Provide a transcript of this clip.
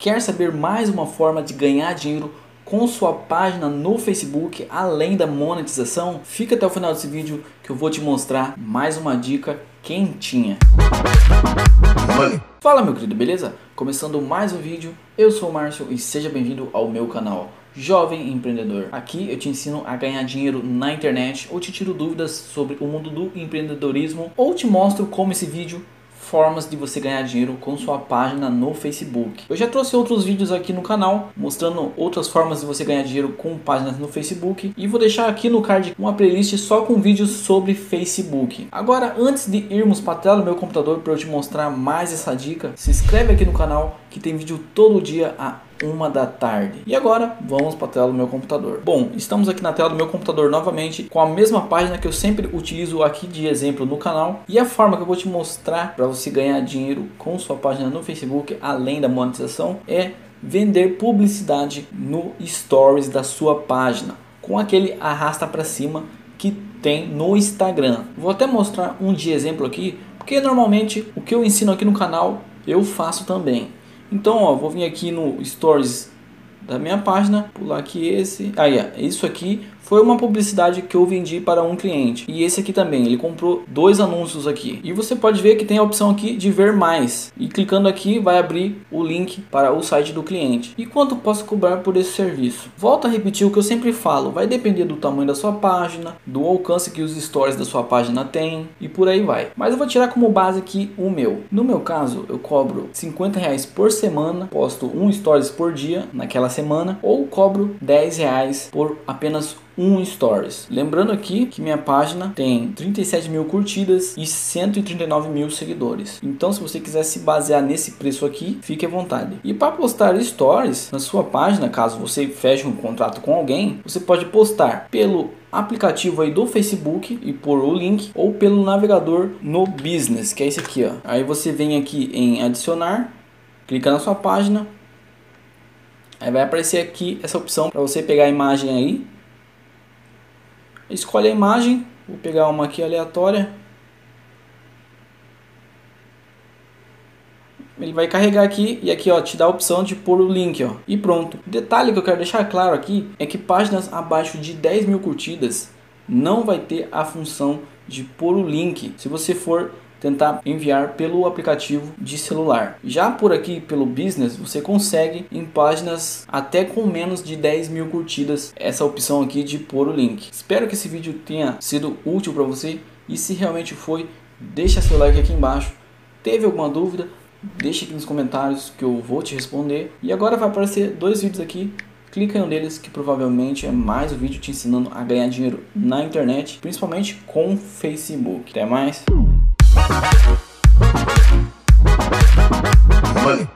Quer saber mais uma forma de ganhar dinheiro com sua página no Facebook, além da monetização? Fica até o final desse vídeo que eu vou te mostrar mais uma dica quentinha. Fala meu querido, beleza? Começando mais um vídeo, eu sou o Márcio e seja bem-vindo ao meu canal. Jovem Empreendedor. Aqui eu te ensino a ganhar dinheiro na internet ou te tiro dúvidas sobre o mundo do empreendedorismo ou te mostro como esse vídeo formas de você ganhar dinheiro com sua página no Facebook. Eu já trouxe outros vídeos aqui no canal mostrando outras formas de você ganhar dinheiro com páginas no Facebook e vou deixar aqui no card uma playlist só com vídeos sobre Facebook. Agora, antes de irmos para a tela do meu computador para eu te mostrar mais essa dica, se inscreve aqui no canal que tem vídeo todo dia a uma da tarde. E agora vamos para a tela do meu computador. Bom, estamos aqui na tela do meu computador novamente com a mesma página que eu sempre utilizo aqui de exemplo no canal e a forma que eu vou te mostrar para você ganhar dinheiro com sua página no Facebook, além da monetização, é vender publicidade no stories da sua página com aquele arrasta para cima que tem no Instagram. Vou até mostrar um de exemplo aqui, porque normalmente o que eu ensino aqui no canal eu faço também. Então, ó, vou vir aqui no Stories da minha página, pular aqui esse. Aí, ó, isso aqui foi uma publicidade que eu vendi para um cliente. E esse aqui também, ele comprou dois anúncios aqui. E você pode ver que tem a opção aqui de ver mais. E clicando aqui vai abrir o link para o site do cliente. E quanto posso cobrar por esse serviço? Volto a repetir o que eu sempre falo, vai depender do tamanho da sua página, do alcance que os stories da sua página têm e por aí vai. Mas eu vou tirar como base aqui o meu. No meu caso, eu cobro 50 reais por semana, posto um stories por dia naquela semana, ou cobro 10 reais por apenas um stories. Lembrando aqui que minha página tem 37 mil curtidas e 139 mil seguidores. Então, se você quiser se basear nesse preço aqui, fique à vontade. E para postar stories na sua página, caso você feche um contrato com alguém, você pode postar pelo aplicativo aí do Facebook e por o link ou pelo navegador no Business, que é esse aqui, ó. Aí você vem aqui em adicionar, clica na sua página, aí vai aparecer aqui essa opção para você pegar a imagem aí Escolhe a imagem, vou pegar uma aqui aleatória. Ele vai carregar aqui e aqui ó, te dá a opção de pôr o link ó, e pronto. O detalhe que eu quero deixar claro aqui é que páginas abaixo de 10 mil curtidas não vai ter a função de pôr o link se você for tentar enviar pelo aplicativo de celular. Já por aqui pelo business você consegue em páginas até com menos de 10 mil curtidas essa opção aqui de pôr o link. Espero que esse vídeo tenha sido útil para você e se realmente foi, deixa seu like aqui embaixo. Teve alguma dúvida? Deixe aqui nos comentários que eu vou te responder. E agora vai aparecer dois vídeos aqui clica em um deles que provavelmente é mais um vídeo te ensinando a ganhar dinheiro na internet, principalmente com Facebook. Até mais! Money.